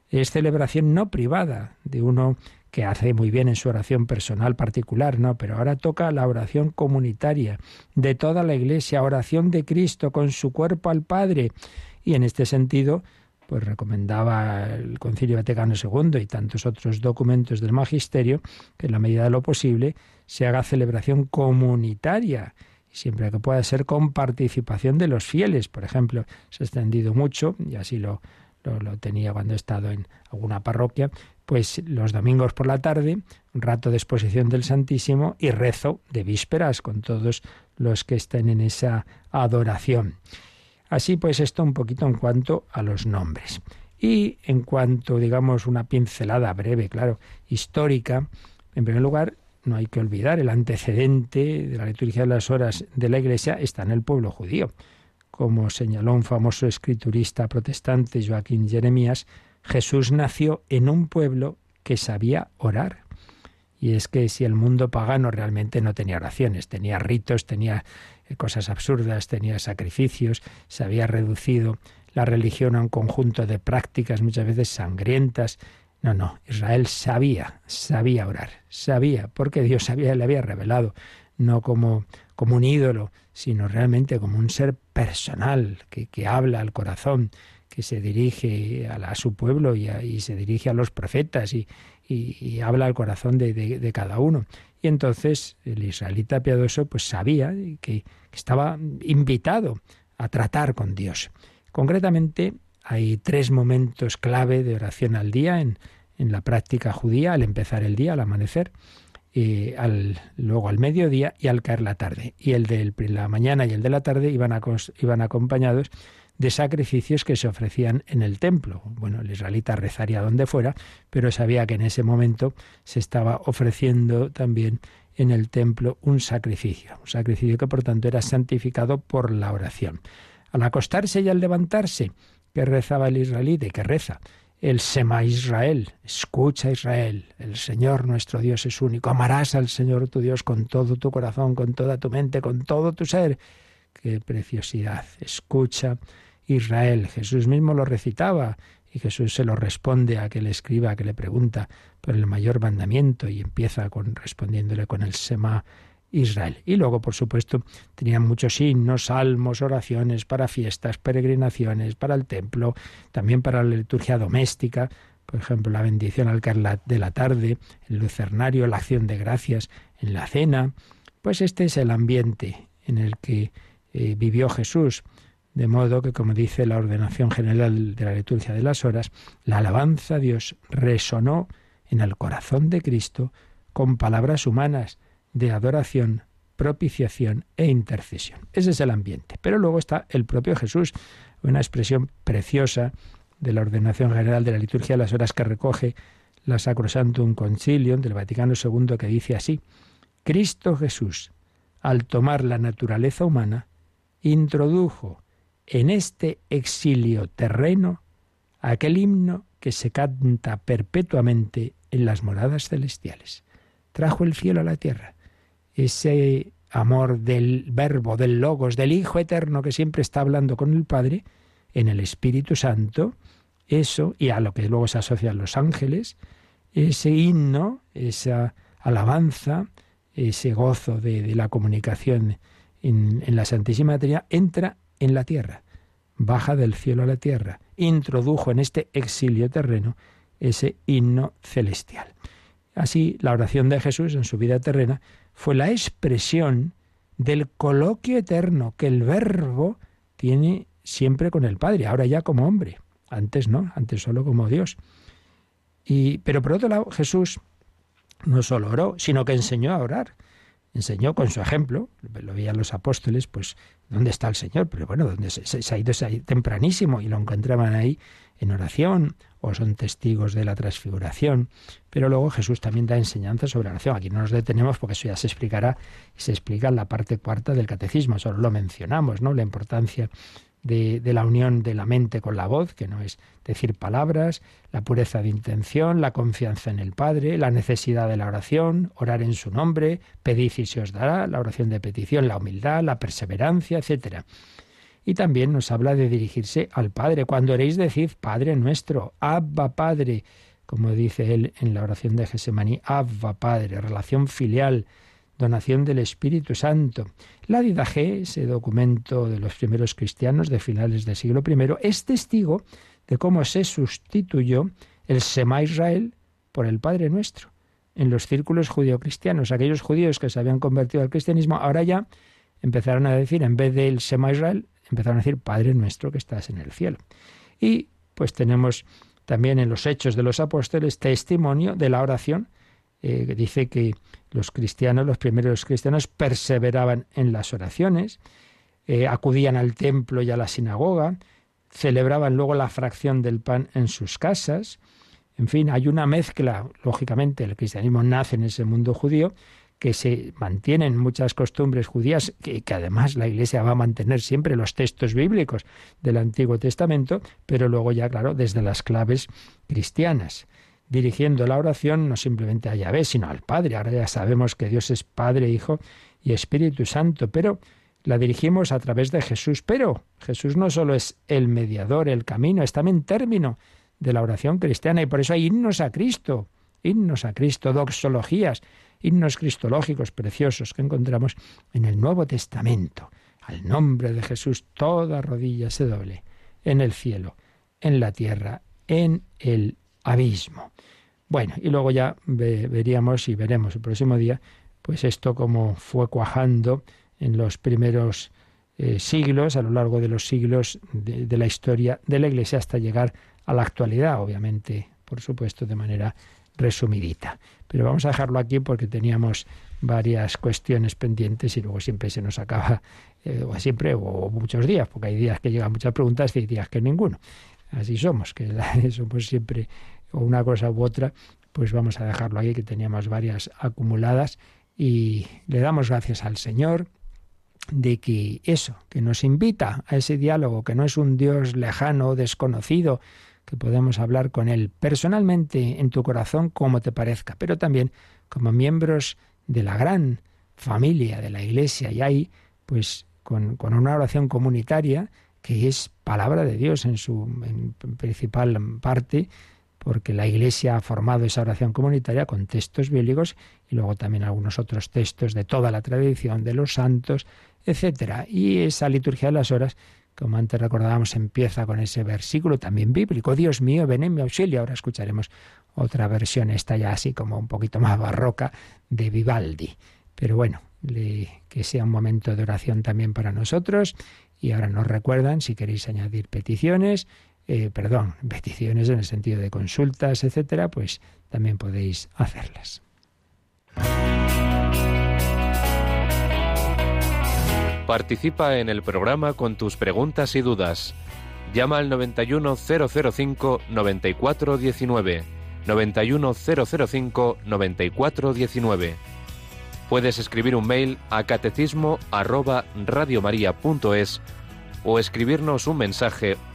Es celebración no privada de uno que hace muy bien en su oración personal particular, ¿no? Pero ahora toca la oración comunitaria de toda la Iglesia, oración de Cristo con su cuerpo al Padre. Y en este sentido, pues recomendaba el Concilio Vaticano II y tantos otros documentos del Magisterio que en la medida de lo posible se haga celebración comunitaria siempre que pueda ser con participación de los fieles. Por ejemplo, se ha extendido mucho, y así lo, lo, lo, tenía cuando he estado en alguna parroquia, pues los domingos por la tarde, un rato de exposición del Santísimo y rezo de vísperas con todos los que estén en esa adoración. Así pues esto un poquito en cuanto a los nombres. Y en cuanto, digamos, una pincelada breve, claro, histórica, en primer lugar, no hay que olvidar el antecedente de la liturgia de las horas de la Iglesia está en el pueblo judío. Como señaló un famoso escriturista protestante, Joaquín Jeremías, Jesús nació en un pueblo que sabía orar. Y es que si el mundo pagano realmente no tenía oraciones, tenía ritos, tenía eh, cosas absurdas, tenía sacrificios, se había reducido la religión a un conjunto de prácticas muchas veces sangrientas. No, no, Israel sabía, sabía orar, sabía, porque Dios sabía, le había revelado, no como, como un ídolo, sino realmente como un ser personal, que, que habla al corazón, que se dirige a, su pueblo y, se dirige a los profetas y, habla al corazón de, cada uno. Y entonces el israelita piadoso pues sabía que, estaba invitado a tratar con Dios. Concretamente hay tres momentos clave de oración al día en, la práctica judía, al empezar el día, al amanecer, al, luego al mediodía y al caer la tarde. Y el de la mañana y el de la tarde iban acompañados de sacrificios que se ofrecían en el templo. Bueno, el israelita rezaría donde fuera, pero sabía que en ese momento se estaba ofreciendo también en el templo un sacrificio, un sacrificio que por tanto era santificado por la oración. Al acostarse y al levantarse, que rezaba el israelita y que reza, el Sema Israel, escucha Israel, el Señor nuestro Dios es único, amarás al Señor tu Dios con todo tu corazón, con toda tu mente, con todo tu ser. Qué preciosidad, escucha Israel. Jesús mismo lo recitaba y Jesús se lo responde a aquel escriba que le pregunta por el mayor mandamiento y empieza con respondiéndole con el Sema Israel. Y luego, por supuesto, tenían muchos himnos, salmos, oraciones para fiestas, peregrinaciones, para el templo, también para la liturgia doméstica, por ejemplo, la bendición al caer de la tarde, el lucernario, la acción de gracias en la cena. Pues este es el ambiente en el que eh, vivió Jesús. De modo que, como dice la ordenación general de la liturgia de las horas, la alabanza a Dios resonó en el corazón de Cristo con palabras humanas de adoración, propiciación e intercesión. Ese es el ambiente. Pero luego está el propio Jesús, una expresión preciosa de la ordenación general de la liturgia de las horas que recoge la Sacrosantum Concilium del Vaticano II que dice así: Cristo Jesús, al tomar la naturaleza humana, introdujo en este exilio terreno aquel himno que se canta perpetuamente en las moradas celestiales. Trajo el cielo a la tierra. Ese amor del verbo, del logos, del Hijo eterno que siempre está hablando con el Padre, en el Espíritu Santo, eso, y a lo que luego se asocian los ángeles, ese himno, esa alabanza, ese gozo de, la comunicación en, en la Santísima Trinidad, entra en la tierra, baja del cielo a la tierra, introdujo en este exilio terreno ese himno celestial. Así, la oración de Jesús en su vida terrena fue la expresión del coloquio eterno que el Verbo tiene siempre con el Padre, ahora ya como hombre, antes no, antes solo como Dios. Y, pero por otro lado, Jesús no solo oró, sino que enseñó a orar enseñó con su ejemplo, lo veían los apóstoles, pues, ¿dónde está el Señor? Pero bueno, ¿dónde se, ha ido tempranísimo y lo encontraban ahí en oración o son testigos de la transfiguración. Pero luego Jesús también da enseñanza sobre oración. Aquí no nos detenemos porque eso ya se explicará y se explica en la parte cuarta del catecismo, solo lo mencionamos, ¿no? La importancia de, la unión de la mente con la voz, que no es decir palabras, la pureza de intención, la confianza en el Padre, la necesidad de la oración, orar en su nombre, pedid y se os dará, la oración de petición, la humildad, la perseverancia, etc. Y también nos habla de dirigirse al Padre. Cuando oréis, decid Padre nuestro, Abba Padre, como dice él en la oración de Gesemaní, Abba Padre, relación filial, donación del Espíritu Santo. La Didaje, ese documento de los primeros cristianos de finales del siglo I, es testigo de cómo se sustituyó el Sema Israel por el Padre Nuestro. En los círculos judio-cristianos, aquellos judíos que se habían convertido al cristianismo, ahora ya empezaron a decir, en vez del Sema Israel, empezaron a decir Padre Nuestro que estás en el cielo. Y pues tenemos también en los hechos de los apóstoles testimonio de la oración eh, dice que los cristianos, los primeros cristianos, perseveraban en las oraciones, eh, acudían al templo y a la sinagoga, celebraban luego la fracción del pan en sus casas. En fin, hay una mezcla, lógicamente, el cristianismo nace en ese mundo judío, que se mantienen muchas costumbres judías, que, que, además la Iglesia va a mantener siempre los textos bíblicos del Antiguo Testamento, pero luego ya, claro, desde las claves cristianas dirigiendo la oración no simplemente a Yahvé, sino al Padre. Ahora ya sabemos que Dios es Padre, Hijo y Espíritu Santo, pero la dirigimos a través de Jesús. Pero Jesús no solo es el mediador, el camino, es también término de la oración cristiana y por eso hay himnos a Cristo, himnos a Cristo, doxologías, himnos cristológicos preciosos que encontramos en el Nuevo Testamento. al nombre de Jesús toda rodilla se doble en el cielo, en la tierra, en el abismo. Bueno, y luego ya veríamos y veremos el próximo día, pues esto como fue cuajando en los primeros eh, siglos, a lo largo de los siglos de, la historia de la Iglesia hasta llegar a la actualidad, obviamente, por supuesto, de manera resumidita. Pero vamos a dejarlo aquí porque teníamos varias cuestiones pendientes y luego siempre se nos acaba, eh, o siempre, o muchos días, porque hay días que llegan muchas preguntas y hay días que ninguno. Así somos, que somos siempre o una cosa u otra, pues vamos a dejarlo ahí, que teníamos varias acumuladas. Y le damos gracias al Señor de que eso, que nos invita a ese diálogo, que no es un Dios lejano, desconocido, que podemos hablar con Él personalmente en tu corazón como te parezca, pero también como miembros de la gran familia de la Iglesia. Y ahí, pues con, una oración comunitaria que es palabra de Dios en su principal parte, porque la Iglesia ha formado esa oración comunitaria con textos bíblicos y luego también algunos otros textos de toda la tradición de los santos, etcétera. Y esa liturgia de las horas, como antes recordábamos, empieza con ese versículo también bíblico. Dios mío, ven en mi auxilio. Ahora escucharemos otra versión, esta ya así como un poquito más barroca, de Vivaldi. Pero bueno, que sea un momento de oración también para nosotros. Y ahora nos recuerdan, si queréis añadir peticiones, eh, perdón, peticiones en el sentido de consultas, etcétera, pues también podéis hacerlas. Participa en el programa con tus preguntas y dudas. Llama al 91005 9419. 91005 9419. Puedes escribir un mail a catecismo o escribirnos un mensaje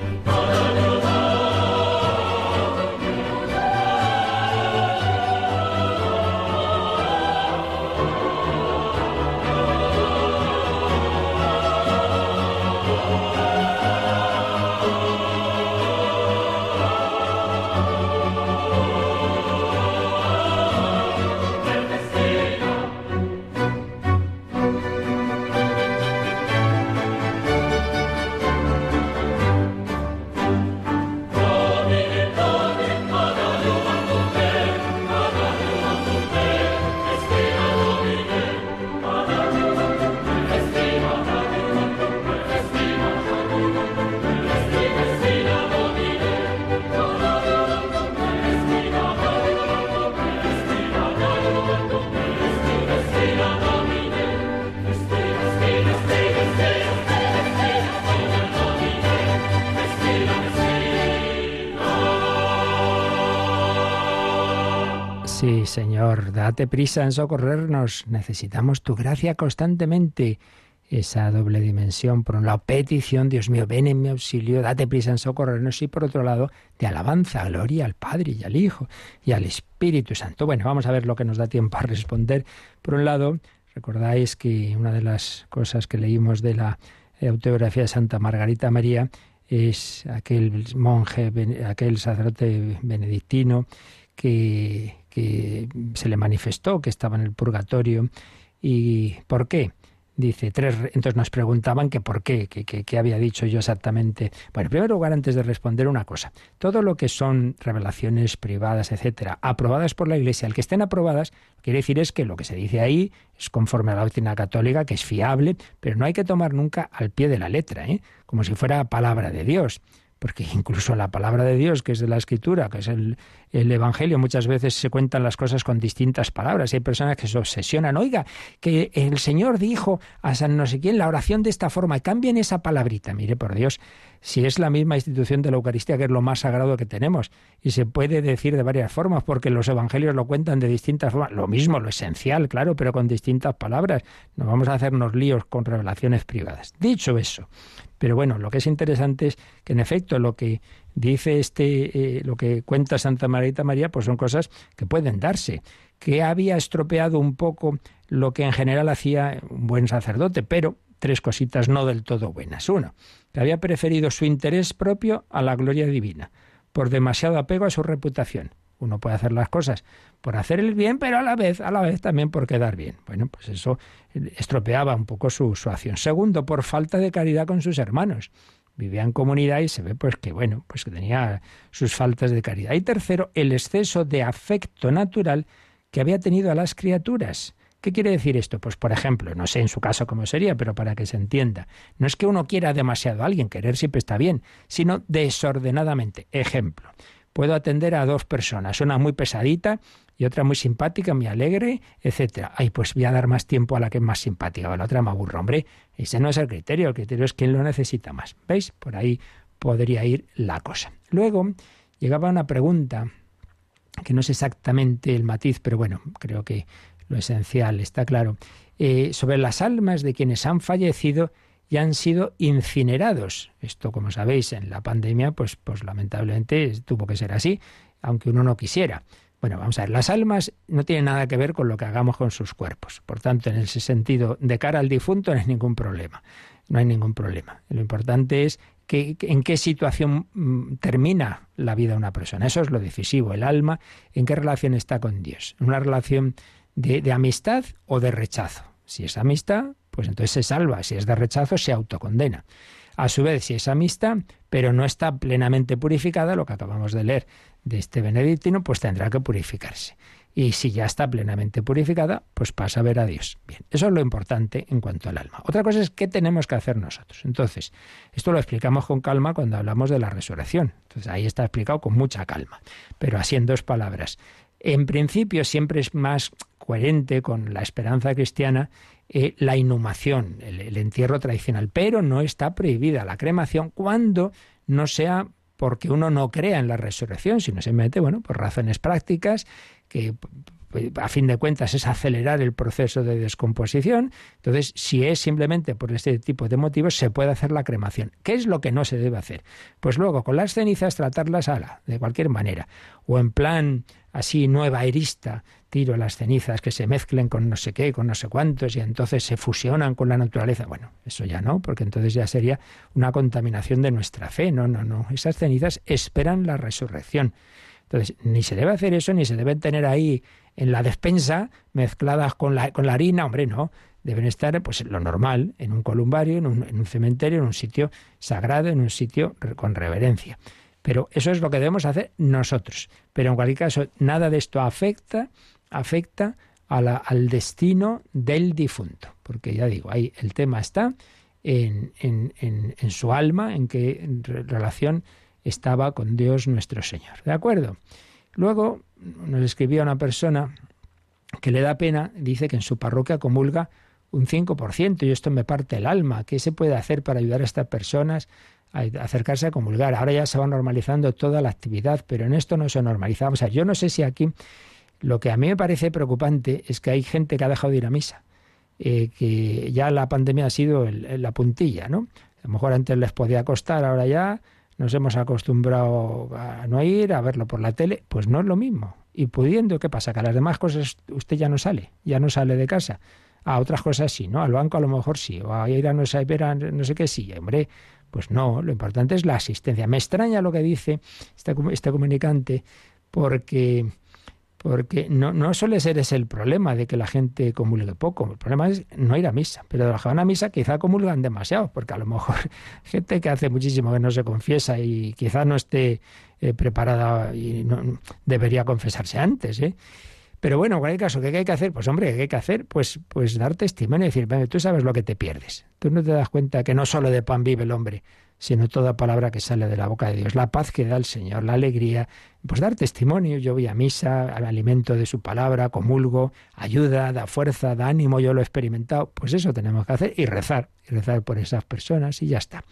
Bye. Date prisa en socorrernos. Necesitamos tu gracia constantemente. esa doble dimensión. Por un lado, petición, Dios mío, ven en mi auxilio, date prisa en socorrernos. Y por otro lado, de alabanza, gloria al Padre y al Hijo y al Espíritu Santo. Bueno, vamos a ver lo que nos da tiempo a responder. Por un lado, recordáis que una de las cosas que leímos de la autobiografía de Santa Margarita María es aquel monje, aquel sacerdote benedictino que, que se le manifestó que estaba en el purgatorio. ¿Y por qué? Dice, tres, entonces nos preguntaban que por qué, qué había dicho yo exactamente. Bueno, en primer lugar, antes de responder una cosa, todo lo que son revelaciones privadas, etcétera, aprobadas por la Iglesia, el que estén aprobadas, quiere decir es que lo que se dice ahí es conforme a la doctrina católica, que es fiable, pero no hay que tomar nunca al pie de la letra, ¿eh? como si fuera palabra de Dios porque incluso la palabra de Dios, que es de la Escritura, que es el, Evangelio, muchas veces se cuentan las cosas con distintas palabras. Hay personas que se obsesionan, oiga, que el Señor dijo a San no sé quién la oración de esta forma, y cambien esa palabrita. Mire, por Dios, si es la misma institución de la Eucaristía, que es lo más sagrado que tenemos, y se puede decir de varias formas, porque los evangelios lo cuentan de distintas formas, lo mismo, lo esencial, claro, pero con distintas palabras. No vamos a hacernos líos con revelaciones privadas. Dicho eso, pero bueno, lo que es interesante es que en efecto lo que dice este, eh, lo que cuenta Santa Marita María, pues son cosas que pueden darse, que había estropeado un poco lo que en general hacía un buen sacerdote, pero tres cositas no del todo buenas. Uno, que había preferido su interés propio a la gloria divina, por demasiado apego a su reputación. Uno puede hacer las cosas por hacer el bien, pero a la vez, a la vez también por quedar bien. Bueno, pues eso estropeaba un poco su, su acción. Segundo, por falta de caridad con sus hermanos. Vivía en comunidad y se ve pues que bueno, pues que tenía sus faltas de caridad. Y tercero, el exceso de afecto natural que había tenido a las criaturas. ¿Qué quiere decir esto? Pues, por ejemplo, no sé en su caso cómo sería, pero para que se entienda, no es que uno quiera demasiado a alguien, querer siempre está bien, sino desordenadamente. Ejemplo, puedo atender a dos personas, una muy pesadita y otra muy simpática, muy alegre, etcétera. Ay, pues voy a dar más tiempo a la que es más simpática, a la otra me aburro, hombre. Ese no es el criterio, el criterio es quién lo necesita más. ¿Veis? Por ahí podría ir la cosa. Luego llegaba una pregunta que no es exactamente el matiz, pero bueno, creo que lo esencial está claro, eh, sobre las almas de quienes han fallecido y han sido incinerados. Esto, como sabéis, en la pandemia, pues, pues lamentablemente tuvo que ser así, aunque uno no quisiera. Bueno, vamos a ver, las almas no tienen nada que ver con lo que hagamos con sus cuerpos. Por tanto, en ese sentido, de cara al difunto no hay ningún problema. No hay ningún problema. Lo importante es que, en qué situación mm, termina la vida de una persona. Eso es lo decisivo. El alma, en qué relación está con Dios. Una relación de amistad o de rechazo. Si es amistad, pues entonces se salva. Si es de rechazo, se autocondena. A su vez, si es amistad, pero no está plenamente purificada, lo que acabamos de leer de este benedictino, pues tendrá que purificarse. Y si ya está plenamente purificada, pues pasa a ver a Dios. Bien, eso es lo importante en cuanto al alma. Otra cosa es qué tenemos que hacer nosotros. Entonces, esto lo explicamos con calma cuando hablamos de la resurrección. Entonces, ahí está explicado con mucha calma. Pero así en dos palabras. En principio siempre es más coherente con la esperanza cristiana eh, la inhumación, el, entierro tradicional, pero no está prohibida la cremación cuando no sea porque uno no crea en la resurrección, sino simplemente, bueno, por razones prácticas, que a fin de cuentas es acelerar el proceso de descomposición. Entonces, si es simplemente por este tipo de motivos, se puede hacer la cremación. ¿Qué es lo que no se debe hacer? Pues luego, con las cenizas, tratarlas a la, de cualquier manera. O en plan así nueva erista, tiro las cenizas que se mezclen con no sé qué, con no sé cuántos, y entonces se fusionan con la naturaleza. Bueno, eso ya no, porque entonces ya sería una contaminación de nuestra fe. No, no, no. Esas cenizas esperan la resurrección. Entonces, ni se debe hacer eso, ni se deben tener ahí en la despensa mezcladas con la, con la harina, hombre, no. Deben estar, pues, lo normal, en un columbario, en un, en un cementerio, en un sitio sagrado, en un sitio con reverencia. Pero eso es lo que debemos hacer nosotros. Pero en cualquier caso, nada de esto afecta, afecta al destino del difunto. Porque ya digo, ahí el tema está en, en, su alma, en qué relación estaba con Dios nuestro Señor. ¿De acuerdo? Luego nos escribía una persona que le da pena, dice que en su parroquia comulga un 5% y esto me parte el alma. ¿Qué se puede hacer para ayudar a estas personas acercarse a comulgar. Ahora ya se va normalizando toda la actividad, pero en esto no se normaliza. O sea, yo no sé si aquí lo que a mí me parece preocupante es que hay gente que ha dejado de ir a misa. eh, que ya la pandemia ha sido la puntilla, ¿no? A lo mejor antes les podía costar, ahora ya nos hemos acostumbrado a no ir, a verlo por la tele, pues no es lo mismo. Y pudiendo, ¿qué pasa? Que a las demás cosas usted ya no sale, ya no sale de casa. A otras cosas sí, ¿no? Al banco a lo mejor sí, o a ir a no sé, no sé qué sí, hombre. Pues no, lo importante es la asistencia. Me extraña lo que dice este, este comunicante, porque porque no, no suele ser ese el problema de que la gente comulgue poco. El problema es no ir a misa. Pero los que a misa quizá comulgan demasiado, porque a lo mejor gente que hace muchísimo que no se confiesa y quizá no esté eh, preparada y no, debería confesarse antes. ¿eh? Pero bueno, en cualquier caso, ¿qué hay que hacer? Pues hombre, ¿qué hay que hacer? Pues, pues dar testimonio y decir, tú sabes lo que te pierdes. Tú no te das cuenta que no solo de pan vive el hombre, sino toda palabra que sale de la boca de Dios. La paz que da el Señor, la alegría, pues dar testimonio. Yo voy a misa, al alimento de su palabra, comulgo, ayuda, da fuerza, da ánimo, yo lo he experimentado. Pues eso tenemos que hacer y rezar, y rezar por esas personas y ya está.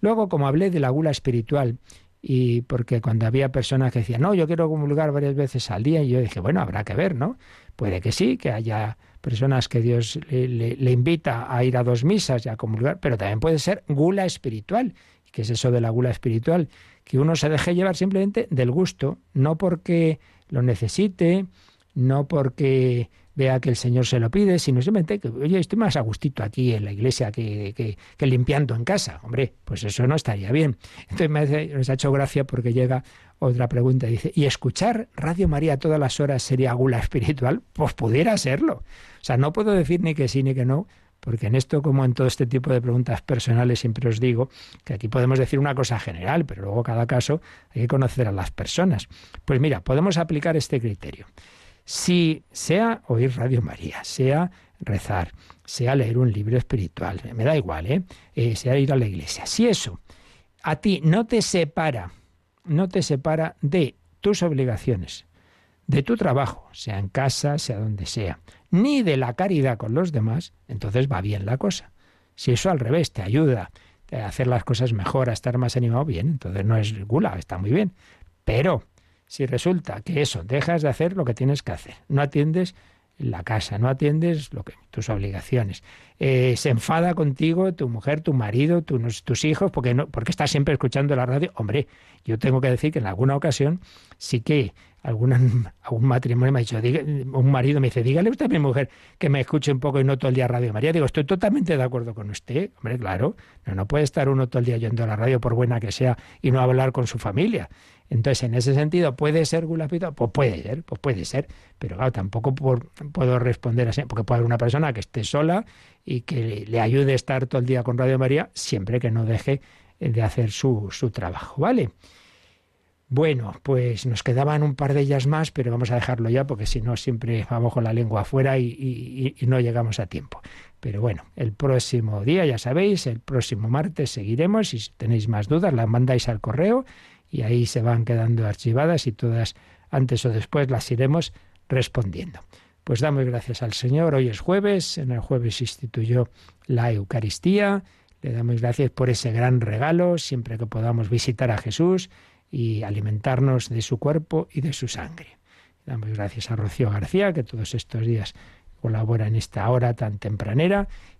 Luego, como hablé de la gula espiritual, y porque cuando había personas que decían, no, yo quiero comulgar varias veces al día, y yo dije, bueno, habrá que ver, ¿no? Puede que sí, que haya personas que Dios le, invita a ir a dos misas y a comulgar, pero también puede ser gula espiritual. ¿Qué es eso de la gula espiritual? Que uno se deje llevar simplemente del gusto, no porque lo necesite, no porque vea que el Señor se lo pide, sino simplemente que, oye, estoy más a gustito aquí en la iglesia que, que, limpiando en casa. Hombre, pues eso no estaría bien. Entonces me, hace, ha hecho gracia porque llega otra pregunta, dice, ¿y escuchar Radio María todas las horas sería gula espiritual? Pues pudiera serlo. O sea, no puedo decir ni que sí ni que no, porque en esto, como en todo este tipo de preguntas personales, siempre os digo que aquí podemos decir una cosa general, pero luego cada caso hay que conocer a las personas. Pues mira, podemos aplicar este criterio. Si sea oír Radio María, sea rezar, sea leer un libro espiritual, me da igual, ¿eh? eh sea ir a la iglesia. Si eso a ti no te separa, no te separa de tus obligaciones, de tu trabajo, sea en casa, sea donde sea, ni de la caridad con los demás, entonces va bien la cosa. Si eso al revés te ayuda a hacer las cosas mejor, a estar más animado, bien, entonces no es gula, está muy bien. Pero si resulta que eso, dejas de hacer lo que tienes que hacer, no atiendes la casa, no atiendes lo que, tus obligaciones. Eh, se enfada contigo tu mujer, tu marido, tus hijos, porque, no, porque estás siempre escuchando la radio. Hombre, yo tengo que decir que en alguna ocasión sí que alguna, algún matrimonio me ha dicho, un marido me dice, dígale usted a mi mujer que me escuche un poco y no todo el día Radio María. Digo, estoy totalmente de acuerdo con usted. Hombre, claro, no, no puede estar uno todo el día yendo a la radio, por buena que sea, y no hablar con su familia. Entonces, en ese sentido, ¿puede ser gula Pues puede ser, pues puede ser. Pero claro, tampoco puedo responder así, porque puede haber una persona que esté sola y que le, ayude a estar todo el día con Radio María, siempre que no deje de hacer su, su trabajo, ¿vale? Bueno, pues nos quedaban un par de ellas más, pero vamos a dejarlo ya porque si no siempre vamos con la lengua afuera y, y, no llegamos a tiempo. Pero bueno, el próximo día, ya sabéis, el próximo martes seguiremos. Si tenéis más dudas, las mandáis al correo y ahí se van quedando archivadas y todas antes o después las iremos respondiendo. Pues damos gracias al Señor. Hoy es jueves, en el jueves instituyó la Eucaristía. Le damos gracias por ese gran regalo, siempre que podamos visitar a Jesús y alimentarnos de su cuerpo y de su sangre. Damos gracias a Rocío García, que todos estos días colabora en esta hora tan tempranera,